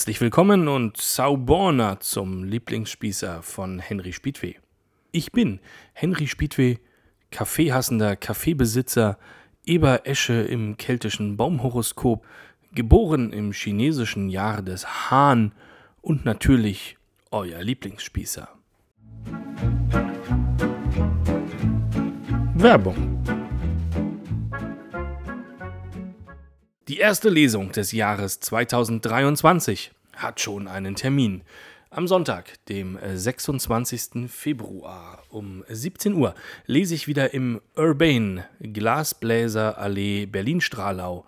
Herzlich willkommen und Sauborna zum Lieblingsspießer von Henry Spiedweh. Ich bin Henry Spiedweh, Kaffeehassender Kaffeebesitzer, Eber Esche im keltischen Baumhoroskop, geboren im chinesischen Jahr des Hahn und natürlich euer Lieblingsspießer. Werbung Die erste Lesung des Jahres 2023 hat schon einen Termin. Am Sonntag, dem 26. Februar um 17 Uhr, lese ich wieder im Urbane Glasbläser Allee Berlin-Strahlau.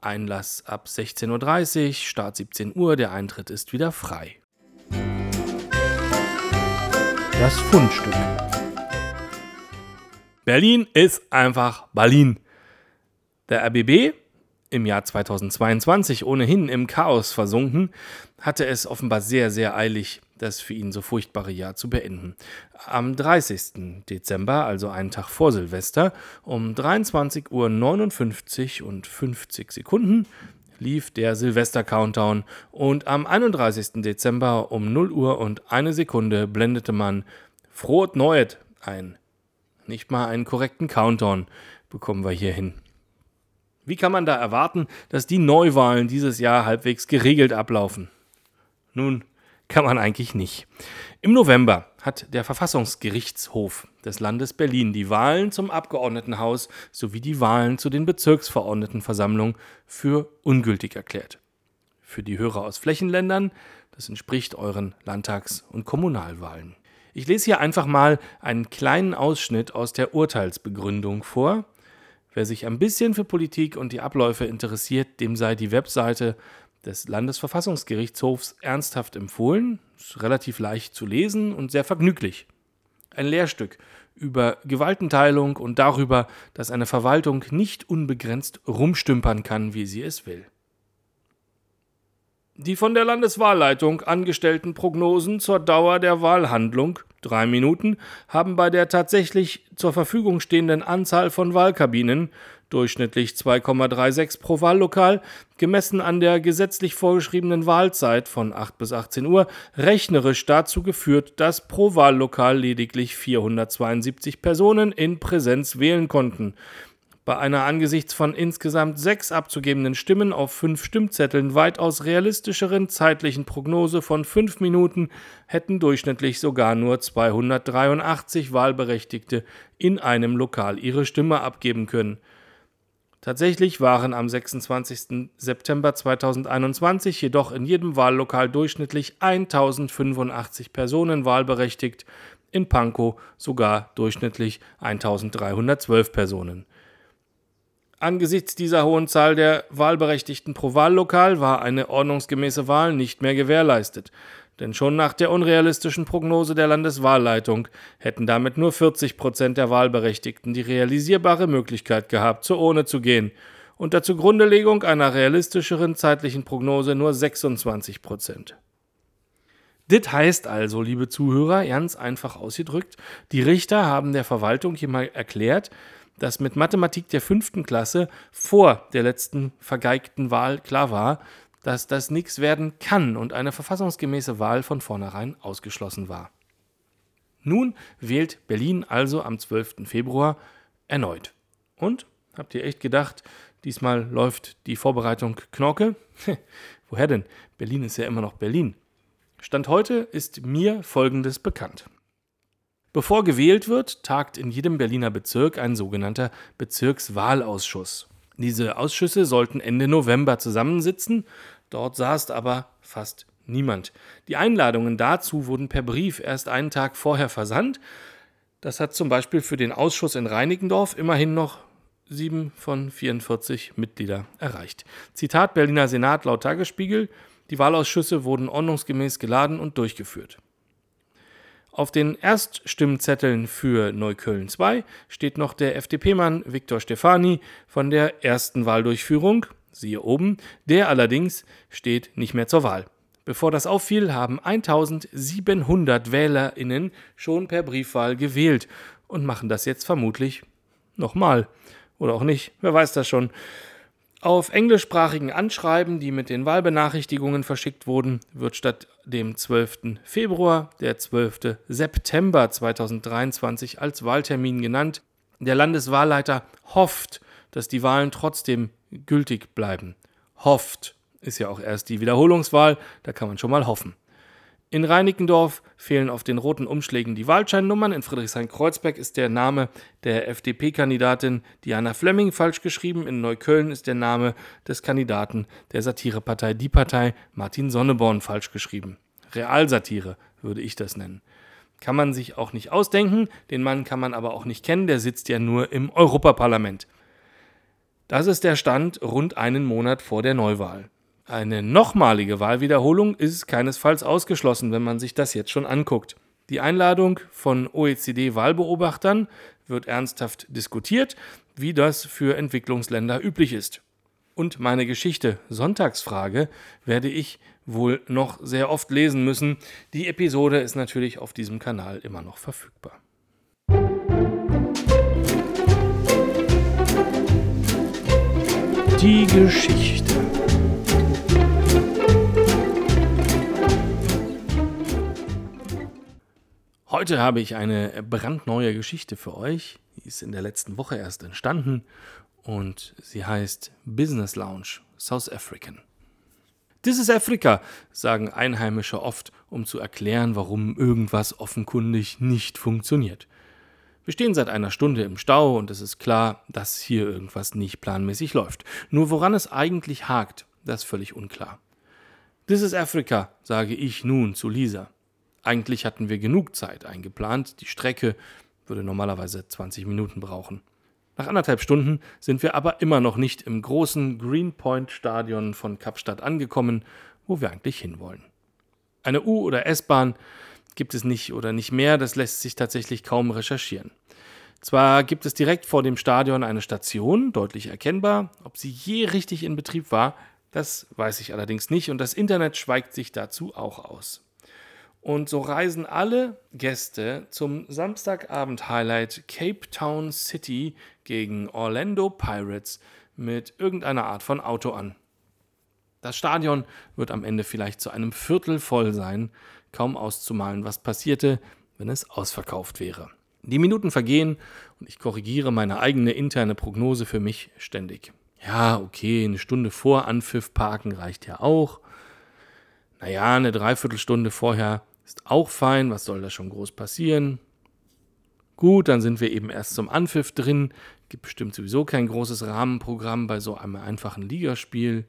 Einlass ab 16.30 Uhr, Start 17 Uhr, der Eintritt ist wieder frei. Das Fundstück. Berlin ist einfach Berlin. Der RBB im Jahr 2022 ohnehin im Chaos versunken, hatte es offenbar sehr, sehr eilig, das für ihn so furchtbare Jahr zu beenden. Am 30. Dezember, also einen Tag vor Silvester, um 23.59 Uhr und 50 Sekunden, lief der Silvester-Countdown und am 31. Dezember um 0 Uhr und eine Sekunde blendete man Froht Neuet ein. Nicht mal einen korrekten Countdown bekommen wir hier hin. Wie kann man da erwarten, dass die Neuwahlen dieses Jahr halbwegs geregelt ablaufen? Nun, kann man eigentlich nicht. Im November hat der Verfassungsgerichtshof des Landes Berlin die Wahlen zum Abgeordnetenhaus sowie die Wahlen zu den Bezirksverordnetenversammlungen für ungültig erklärt. Für die Hörer aus Flächenländern, das entspricht euren Landtags- und Kommunalwahlen. Ich lese hier einfach mal einen kleinen Ausschnitt aus der Urteilsbegründung vor, Wer sich ein bisschen für Politik und die Abläufe interessiert, dem sei die Webseite des Landesverfassungsgerichtshofs ernsthaft empfohlen. Ist relativ leicht zu lesen und sehr vergnüglich. Ein Lehrstück über Gewaltenteilung und darüber, dass eine Verwaltung nicht unbegrenzt rumstümpern kann, wie sie es will. Die von der Landeswahlleitung angestellten Prognosen zur Dauer der Wahlhandlung, drei Minuten, haben bei der tatsächlich zur Verfügung stehenden Anzahl von Wahlkabinen, durchschnittlich 2,36 pro Wahllokal, gemessen an der gesetzlich vorgeschriebenen Wahlzeit von 8 bis 18 Uhr, rechnerisch dazu geführt, dass pro Wahllokal lediglich 472 Personen in Präsenz wählen konnten. Bei einer angesichts von insgesamt sechs abzugebenden Stimmen auf fünf Stimmzetteln weitaus realistischeren zeitlichen Prognose von fünf Minuten hätten durchschnittlich sogar nur 283 Wahlberechtigte in einem Lokal ihre Stimme abgeben können. Tatsächlich waren am 26. September 2021 jedoch in jedem Wahllokal durchschnittlich 1085 Personen wahlberechtigt, in Pankow sogar durchschnittlich 1312 Personen. Angesichts dieser hohen Zahl der Wahlberechtigten pro Wahllokal war eine ordnungsgemäße Wahl nicht mehr gewährleistet. Denn schon nach der unrealistischen Prognose der Landeswahlleitung hätten damit nur 40 Prozent der Wahlberechtigten die realisierbare Möglichkeit gehabt, zur Urne zu gehen. Unter Zugrundelegung einer realistischeren zeitlichen Prognose nur 26 Prozent. Das heißt also, liebe Zuhörer, ganz einfach ausgedrückt, die Richter haben der Verwaltung hier mal erklärt, dass mit Mathematik der fünften Klasse vor der letzten vergeigten Wahl klar war, dass das nichts werden kann und eine verfassungsgemäße Wahl von vornherein ausgeschlossen war. Nun wählt Berlin also am 12. Februar erneut. Und habt ihr echt gedacht, diesmal läuft die Vorbereitung Knorke? Woher denn? Berlin ist ja immer noch Berlin. Stand heute ist mir Folgendes bekannt. Bevor gewählt wird, tagt in jedem Berliner Bezirk ein sogenannter Bezirkswahlausschuss. Diese Ausschüsse sollten Ende November zusammensitzen, dort saß aber fast niemand. Die Einladungen dazu wurden per Brief erst einen Tag vorher versandt. Das hat zum Beispiel für den Ausschuss in Reinickendorf immerhin noch sieben von 44 Mitglieder erreicht. Zitat Berliner Senat laut Tagesspiegel: Die Wahlausschüsse wurden ordnungsgemäß geladen und durchgeführt. Auf den Erststimmzetteln für Neukölln 2 steht noch der FDP-Mann Viktor Stefani von der ersten Wahldurchführung, siehe oben, der allerdings steht nicht mehr zur Wahl. Bevor das auffiel, haben 1700 WählerInnen schon per Briefwahl gewählt und machen das jetzt vermutlich nochmal. Oder auch nicht, wer weiß das schon. Auf englischsprachigen Anschreiben, die mit den Wahlbenachrichtigungen verschickt wurden, wird statt dem 12. Februar der 12. September 2023 als Wahltermin genannt. Der Landeswahlleiter hofft, dass die Wahlen trotzdem gültig bleiben. Hofft ist ja auch erst die Wiederholungswahl, da kann man schon mal hoffen. In Reinickendorf fehlen auf den roten Umschlägen die Wahlscheinnummern. In Friedrichshain-Kreuzberg ist der Name der FDP-Kandidatin Diana Flemming falsch geschrieben. In Neukölln ist der Name des Kandidaten der Satirepartei Die Partei Martin Sonneborn falsch geschrieben. Realsatire würde ich das nennen. Kann man sich auch nicht ausdenken, den Mann kann man aber auch nicht kennen, der sitzt ja nur im Europaparlament. Das ist der Stand rund einen Monat vor der Neuwahl. Eine nochmalige Wahlwiederholung ist keinesfalls ausgeschlossen, wenn man sich das jetzt schon anguckt. Die Einladung von OECD-Wahlbeobachtern wird ernsthaft diskutiert, wie das für Entwicklungsländer üblich ist. Und meine Geschichte Sonntagsfrage werde ich wohl noch sehr oft lesen müssen. Die Episode ist natürlich auf diesem Kanal immer noch verfügbar. Die Geschichte. Heute habe ich eine brandneue Geschichte für euch. Die ist in der letzten Woche erst entstanden und sie heißt Business Lounge South African. This is Africa, sagen Einheimische oft, um zu erklären, warum irgendwas offenkundig nicht funktioniert. Wir stehen seit einer Stunde im Stau und es ist klar, dass hier irgendwas nicht planmäßig läuft. Nur woran es eigentlich hakt, das ist völlig unklar. This is Africa, sage ich nun zu Lisa. Eigentlich hatten wir genug Zeit eingeplant. Die Strecke würde normalerweise 20 Minuten brauchen. Nach anderthalb Stunden sind wir aber immer noch nicht im großen Greenpoint Stadion von Kapstadt angekommen, wo wir eigentlich hinwollen. Eine U- oder S-Bahn gibt es nicht oder nicht mehr, das lässt sich tatsächlich kaum recherchieren. Zwar gibt es direkt vor dem Stadion eine Station, deutlich erkennbar, ob sie je richtig in Betrieb war, das weiß ich allerdings nicht und das Internet schweigt sich dazu auch aus. Und so reisen alle Gäste zum Samstagabend-Highlight Cape Town City gegen Orlando Pirates mit irgendeiner Art von Auto an. Das Stadion wird am Ende vielleicht zu einem Viertel voll sein, kaum auszumalen, was passierte, wenn es ausverkauft wäre. Die Minuten vergehen und ich korrigiere meine eigene interne Prognose für mich ständig. Ja, okay, eine Stunde vor Anpfiff parken reicht ja auch. Naja, eine Dreiviertelstunde vorher ist auch fein, was soll da schon groß passieren? Gut, dann sind wir eben erst zum Anpfiff drin. Gibt bestimmt sowieso kein großes Rahmenprogramm bei so einem einfachen Ligaspiel.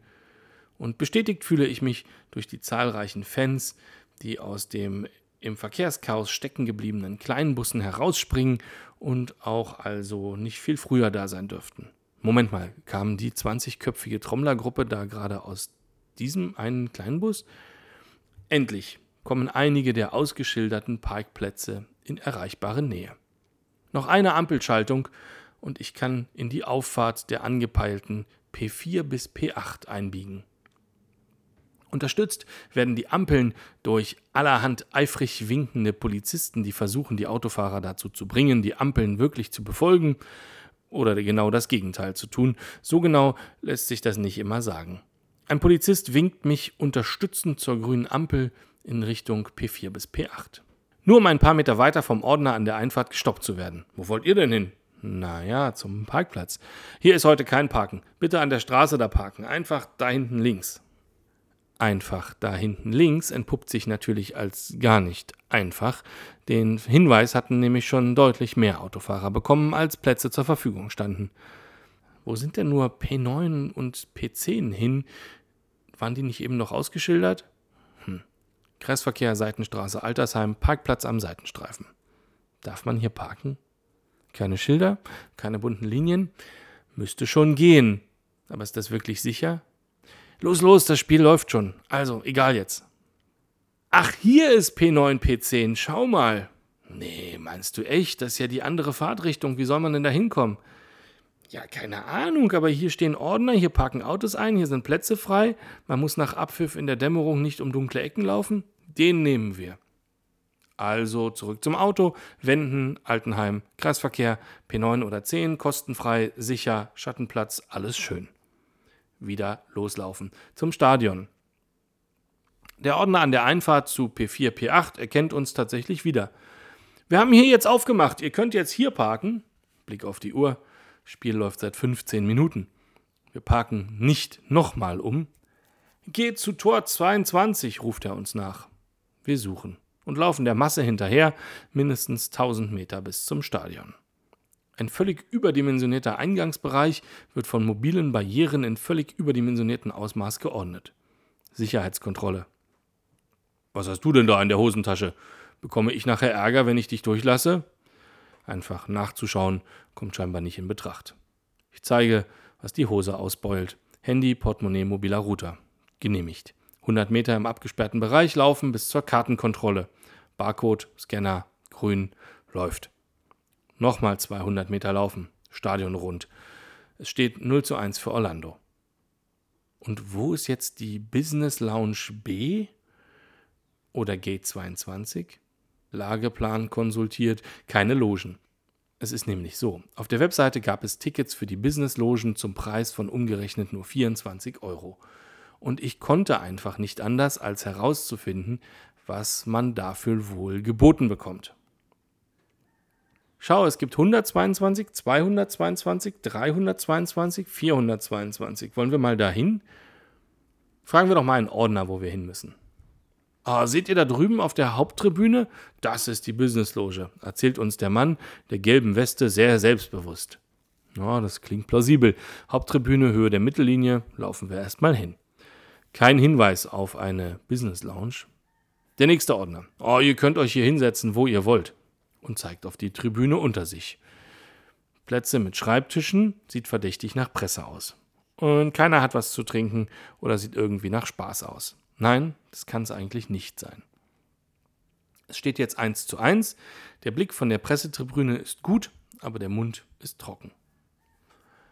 Und bestätigt fühle ich mich durch die zahlreichen Fans, die aus dem im Verkehrschaos stecken gebliebenen Kleinbussen herausspringen und auch also nicht viel früher da sein dürften. Moment mal, kam die 20-köpfige Trommlergruppe da gerade aus diesem einen Kleinbus? Endlich kommen einige der ausgeschilderten Parkplätze in erreichbare Nähe. Noch eine Ampelschaltung und ich kann in die Auffahrt der angepeilten P4 bis P8 einbiegen. Unterstützt werden die Ampeln durch allerhand eifrig winkende Polizisten, die versuchen, die Autofahrer dazu zu bringen, die Ampeln wirklich zu befolgen oder genau das Gegenteil zu tun. So genau lässt sich das nicht immer sagen. Ein Polizist winkt mich unterstützend zur grünen Ampel, in Richtung P4 bis P8. Nur um ein paar Meter weiter vom Ordner an der Einfahrt gestoppt zu werden. Wo wollt ihr denn hin? Naja, zum Parkplatz. Hier ist heute kein Parken. Bitte an der Straße da parken. Einfach da hinten links. Einfach da hinten links entpuppt sich natürlich als gar nicht einfach. Den Hinweis hatten nämlich schon deutlich mehr Autofahrer bekommen, als Plätze zur Verfügung standen. Wo sind denn nur P9 und P10 hin? Waren die nicht eben noch ausgeschildert? Kreisverkehr, Seitenstraße, Altersheim, Parkplatz am Seitenstreifen. Darf man hier parken? Keine Schilder, keine bunten Linien. Müsste schon gehen. Aber ist das wirklich sicher? Los, los, das Spiel läuft schon. Also, egal jetzt. Ach, hier ist P9, P10. Schau mal. Nee, meinst du echt? Das ist ja die andere Fahrtrichtung. Wie soll man denn da hinkommen? Ja, keine Ahnung, aber hier stehen Ordner, hier parken Autos ein, hier sind Plätze frei. Man muss nach Abpfiff in der Dämmerung nicht um dunkle Ecken laufen. Den nehmen wir. Also zurück zum Auto, Wenden, Altenheim, Kreisverkehr, P9 oder 10, kostenfrei, sicher, Schattenplatz, alles schön. wieder loslaufen zum Stadion. Der Ordner an der Einfahrt zu P4, P8 erkennt uns tatsächlich wieder. Wir haben hier jetzt aufgemacht, ihr könnt jetzt hier parken. Blick auf die Uhr. Spiel läuft seit 15 Minuten. Wir parken nicht nochmal um. Geht zu Tor 22, ruft er uns nach. Wir suchen und laufen der Masse hinterher, mindestens 1000 Meter bis zum Stadion. Ein völlig überdimensionierter Eingangsbereich wird von mobilen Barrieren in völlig überdimensionierten Ausmaß geordnet. Sicherheitskontrolle. Was hast du denn da in der Hosentasche? Bekomme ich nachher Ärger, wenn ich dich durchlasse? Einfach nachzuschauen kommt scheinbar nicht in Betracht. Ich zeige, was die Hose ausbeult. Handy, Portemonnaie, mobiler Router. Genehmigt. 100 Meter im abgesperrten Bereich laufen bis zur Kartenkontrolle. Barcode, Scanner, grün, läuft. Nochmal 200 Meter laufen. Stadion rund. Es steht 0 zu 1 für Orlando. Und wo ist jetzt die Business Lounge B oder Gate 22? Lageplan konsultiert, keine Logen. Es ist nämlich so. Auf der Webseite gab es Tickets für die Business-Logen zum Preis von umgerechnet nur 24 Euro. Und ich konnte einfach nicht anders, als herauszufinden, was man dafür wohl geboten bekommt. Schau, es gibt 122, 222, 322, 422. Wollen wir mal dahin? Fragen wir doch mal einen Ordner, wo wir hin müssen. Ah, seht ihr da drüben auf der Haupttribüne? Das ist die Businessloge, erzählt uns der Mann der gelben Weste sehr selbstbewusst. Ja, das klingt plausibel. Haupttribüne, Höhe der Mittellinie, laufen wir erstmal hin. Kein Hinweis auf eine Business Lounge. Der nächste Ordner. Oh, ihr könnt euch hier hinsetzen, wo ihr wollt. Und zeigt auf die Tribüne unter sich. Plätze mit Schreibtischen sieht verdächtig nach Presse aus. Und keiner hat was zu trinken oder sieht irgendwie nach Spaß aus. Nein, das kann es eigentlich nicht sein. Es steht jetzt 1 zu 1. Der Blick von der Pressetribüne ist gut, aber der Mund ist trocken.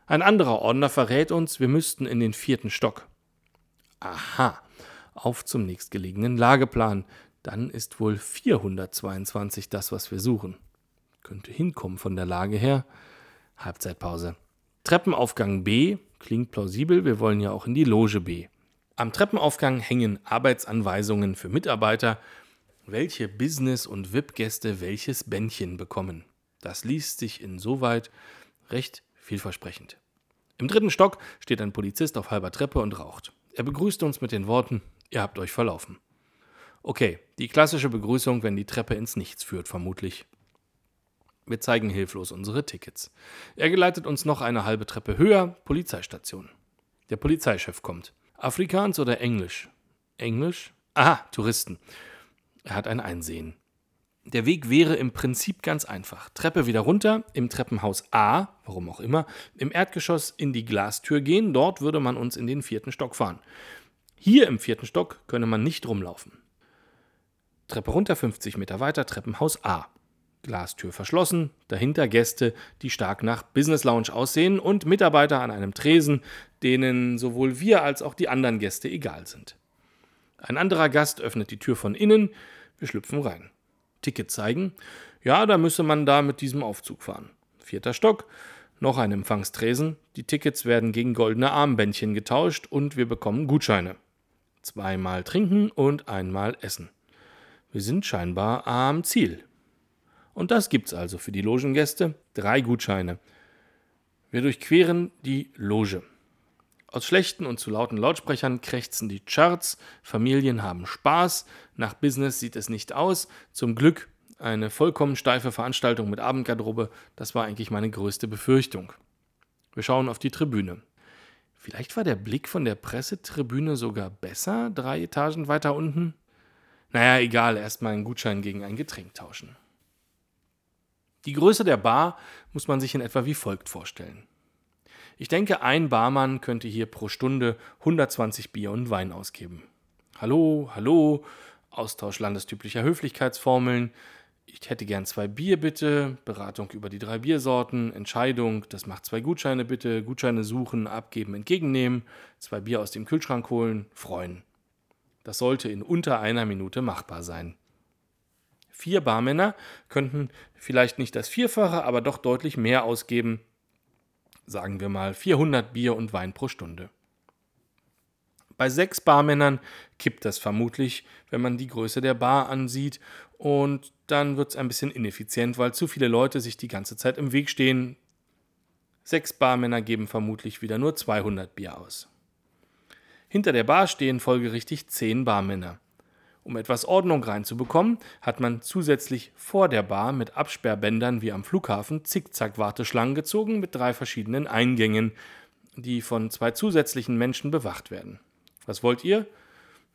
Ein anderer Ordner verrät uns, wir müssten in den vierten Stock. Aha, auf zum nächstgelegenen Lageplan. Dann ist wohl 422 das, was wir suchen. Könnte hinkommen von der Lage her. Halbzeitpause. Treppenaufgang B klingt plausibel, wir wollen ja auch in die Loge B. Am Treppenaufgang hängen Arbeitsanweisungen für Mitarbeiter, welche Business- und VIP-Gäste welches Bändchen bekommen. Das liest sich insoweit recht vielversprechend. Im dritten Stock steht ein Polizist auf halber Treppe und raucht. Er begrüßt uns mit den Worten: Ihr habt euch verlaufen. Okay, die klassische Begrüßung, wenn die Treppe ins Nichts führt, vermutlich. Wir zeigen hilflos unsere Tickets. Er geleitet uns noch eine halbe Treppe höher, Polizeistation. Der Polizeichef kommt. Afrikaans oder Englisch? Englisch? Aha, Touristen. Er hat ein Einsehen. Der Weg wäre im Prinzip ganz einfach. Treppe wieder runter, im Treppenhaus A, warum auch immer, im Erdgeschoss in die Glastür gehen, dort würde man uns in den vierten Stock fahren. Hier im vierten Stock könne man nicht rumlaufen. Treppe runter, 50 Meter weiter, Treppenhaus A. Glastür verschlossen, dahinter Gäste, die stark nach Business Lounge aussehen und Mitarbeiter an einem Tresen, denen sowohl wir als auch die anderen Gäste egal sind. Ein anderer Gast öffnet die Tür von innen, wir schlüpfen rein. Ticket zeigen, ja, da müsse man da mit diesem Aufzug fahren. Vierter Stock, noch ein Empfangstresen, die Tickets werden gegen goldene Armbändchen getauscht und wir bekommen Gutscheine. Zweimal trinken und einmal essen. Wir sind scheinbar am Ziel. Und das gibt's also für die Logengäste. Drei Gutscheine. Wir durchqueren die Loge. Aus schlechten und zu lauten Lautsprechern krächzen die Charts, Familien haben Spaß, nach Business sieht es nicht aus. Zum Glück eine vollkommen steife Veranstaltung mit Abendgarderobe, das war eigentlich meine größte Befürchtung. Wir schauen auf die Tribüne. Vielleicht war der Blick von der Pressetribüne sogar besser, drei Etagen weiter unten? Naja, egal, erstmal einen Gutschein gegen ein Getränk tauschen. Die Größe der Bar muss man sich in etwa wie folgt vorstellen. Ich denke, ein Barmann könnte hier pro Stunde 120 Bier und Wein ausgeben. Hallo, hallo, Austausch landestypischer Höflichkeitsformeln. Ich hätte gern zwei Bier bitte, Beratung über die drei Biersorten, Entscheidung, das macht zwei Gutscheine bitte, Gutscheine suchen, abgeben, entgegennehmen, zwei Bier aus dem Kühlschrank holen, freuen. Das sollte in unter einer Minute machbar sein. Vier Barmänner könnten vielleicht nicht das Vierfache, aber doch deutlich mehr ausgeben. Sagen wir mal 400 Bier und Wein pro Stunde. Bei sechs Barmännern kippt das vermutlich, wenn man die Größe der Bar ansieht. Und dann wird es ein bisschen ineffizient, weil zu viele Leute sich die ganze Zeit im Weg stehen. Sechs Barmänner geben vermutlich wieder nur 200 Bier aus. Hinter der Bar stehen folgerichtig zehn Barmänner. Um etwas Ordnung reinzubekommen, hat man zusätzlich vor der Bar mit Absperrbändern wie am Flughafen Zickzack-Warteschlangen gezogen mit drei verschiedenen Eingängen, die von zwei zusätzlichen Menschen bewacht werden. Was wollt ihr?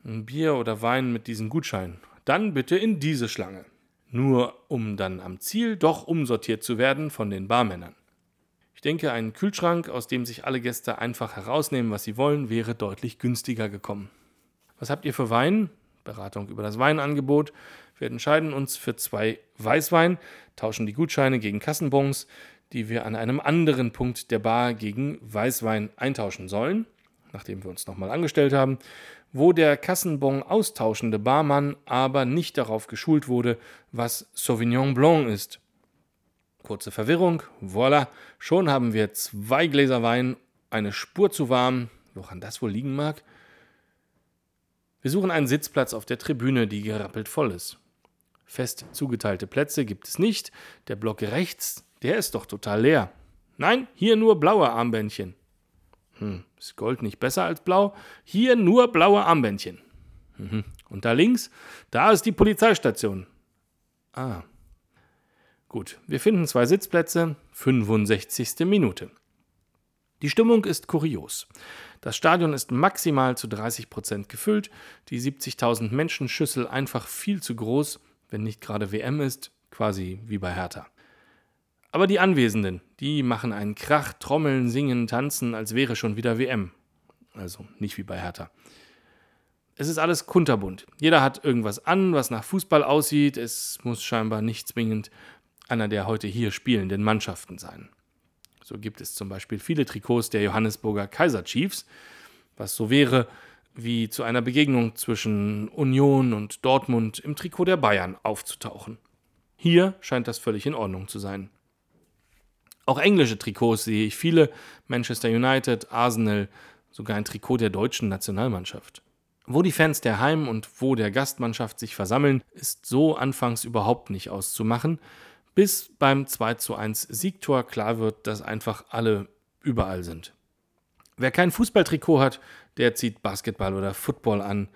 Ein Bier oder Wein mit diesen Gutscheinen. Dann bitte in diese Schlange. Nur um dann am Ziel doch umsortiert zu werden von den Barmännern. Ich denke, ein Kühlschrank, aus dem sich alle Gäste einfach herausnehmen, was sie wollen, wäre deutlich günstiger gekommen. Was habt ihr für Wein? Beratung über das Weinangebot. Wir entscheiden uns für zwei Weißwein, tauschen die Gutscheine gegen Kassenbons, die wir an einem anderen Punkt der Bar gegen Weißwein eintauschen sollen nachdem wir uns nochmal angestellt haben, wo der Kassenbon austauschende Barmann aber nicht darauf geschult wurde, was Sauvignon Blanc ist. Kurze Verwirrung, voilà, schon haben wir zwei Gläser Wein, eine Spur zu warm, woran das wohl liegen mag. Wir suchen einen Sitzplatz auf der Tribüne, die gerappelt voll ist. Fest zugeteilte Plätze gibt es nicht, der Block rechts, der ist doch total leer. Nein, hier nur blaue Armbändchen. Hm, ist Gold nicht besser als blau? Hier nur blaue Armbändchen. Mhm. Und da links, da ist die Polizeistation. Ah. Gut, wir finden zwei Sitzplätze, 65. Minute. Die Stimmung ist kurios. Das Stadion ist maximal zu 30 Prozent gefüllt, die 70.000 Menschenschüssel einfach viel zu groß, wenn nicht gerade WM ist, quasi wie bei Hertha. Aber die Anwesenden, die machen einen Krach, trommeln, singen, tanzen, als wäre schon wieder WM. Also nicht wie bei Hertha. Es ist alles kunterbunt. Jeder hat irgendwas an, was nach Fußball aussieht. Es muss scheinbar nicht zwingend einer der heute hier spielenden Mannschaften sein. So gibt es zum Beispiel viele Trikots der Johannesburger Kaiser Chiefs, was so wäre wie zu einer Begegnung zwischen Union und Dortmund im Trikot der Bayern aufzutauchen. Hier scheint das völlig in Ordnung zu sein. Auch englische Trikots sehe ich viele. Manchester United, Arsenal, sogar ein Trikot der deutschen Nationalmannschaft. Wo die Fans der Heim- und wo der Gastmannschaft sich versammeln, ist so anfangs überhaupt nicht auszumachen, bis beim 2 zu 1 Siegtor klar wird, dass einfach alle überall sind. Wer kein Fußballtrikot hat, der zieht Basketball oder Football an.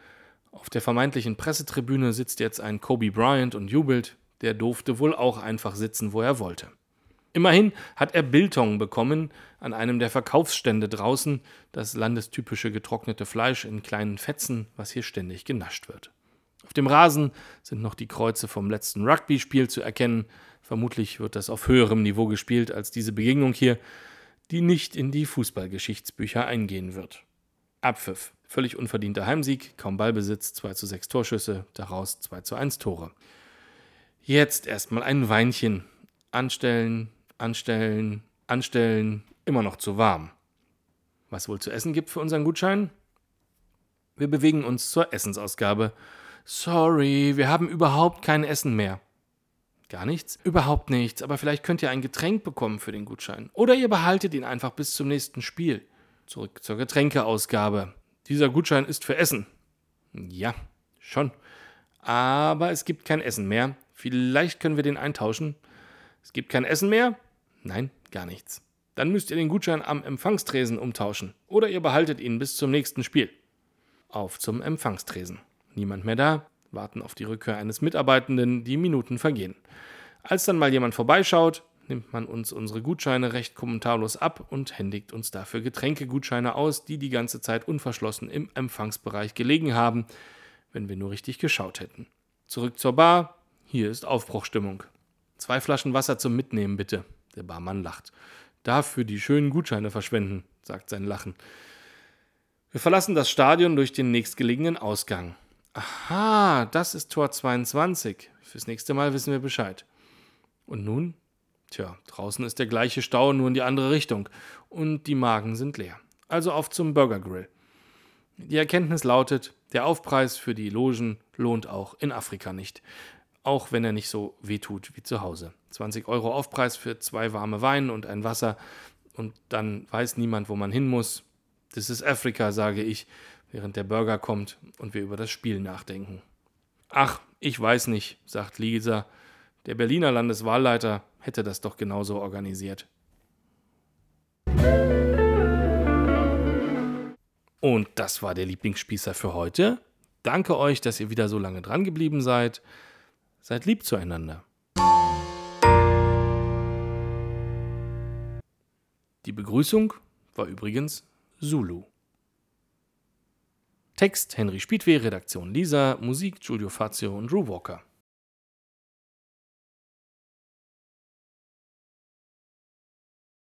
Auf der vermeintlichen Pressetribüne sitzt jetzt ein Kobe Bryant und jubelt. Der durfte wohl auch einfach sitzen, wo er wollte. Immerhin hat er Biltong bekommen an einem der Verkaufsstände draußen, das landestypische getrocknete Fleisch in kleinen Fetzen, was hier ständig genascht wird. Auf dem Rasen sind noch die Kreuze vom letzten Rugby-Spiel zu erkennen. Vermutlich wird das auf höherem Niveau gespielt als diese Begegnung hier, die nicht in die Fußballgeschichtsbücher eingehen wird. Abpfiff. Völlig unverdienter Heimsieg, kaum Ballbesitz, 2 zu 6 Torschüsse, daraus 2 zu 1 Tore. Jetzt erstmal ein Weinchen. Anstellen, anstellen, anstellen, immer noch zu warm. Was wohl zu essen gibt für unseren Gutschein? Wir bewegen uns zur Essensausgabe. Sorry, wir haben überhaupt kein Essen mehr. Gar nichts? Überhaupt nichts, aber vielleicht könnt ihr ein Getränk bekommen für den Gutschein. Oder ihr behaltet ihn einfach bis zum nächsten Spiel. Zurück zur Getränkeausgabe. Dieser Gutschein ist für Essen. Ja, schon. Aber es gibt kein Essen mehr. Vielleicht können wir den eintauschen. Es gibt kein Essen mehr? Nein, gar nichts. Dann müsst ihr den Gutschein am Empfangstresen umtauschen oder ihr behaltet ihn bis zum nächsten Spiel. Auf zum Empfangstresen. Niemand mehr da, warten auf die Rückkehr eines Mitarbeitenden, die Minuten vergehen. Als dann mal jemand vorbeischaut, nimmt man uns unsere Gutscheine recht kommentarlos ab und händigt uns dafür Getränkegutscheine aus, die die ganze Zeit unverschlossen im Empfangsbereich gelegen haben, wenn wir nur richtig geschaut hätten. Zurück zur Bar, hier ist Aufbruchstimmung. Zwei Flaschen Wasser zum Mitnehmen, bitte. Der Barmann lacht. Dafür die schönen Gutscheine verschwenden, sagt sein Lachen. Wir verlassen das Stadion durch den nächstgelegenen Ausgang. Aha, das ist Tor 22. Fürs nächste Mal wissen wir Bescheid. Und nun? Tja, draußen ist der gleiche Stau, nur in die andere Richtung. Und die Magen sind leer. Also auf zum Burger Grill. Die Erkenntnis lautet, der Aufpreis für die Logen lohnt auch in Afrika nicht auch wenn er nicht so wehtut wie zu Hause. 20 Euro Aufpreis für zwei warme Wein und ein Wasser und dann weiß niemand, wo man hin muss. Das ist Afrika, sage ich. Während der Burger kommt und wir über das Spiel nachdenken. Ach, ich weiß nicht, sagt Lisa. Der Berliner Landeswahlleiter hätte das doch genauso organisiert. Und das war der Lieblingsspießer für heute. Danke euch, dass ihr wieder so lange dran geblieben seid. Seid lieb zueinander. Die Begrüßung war übrigens Zulu. Text Henry Spiedweh, Redaktion Lisa, Musik Giulio Fazio und Drew Walker.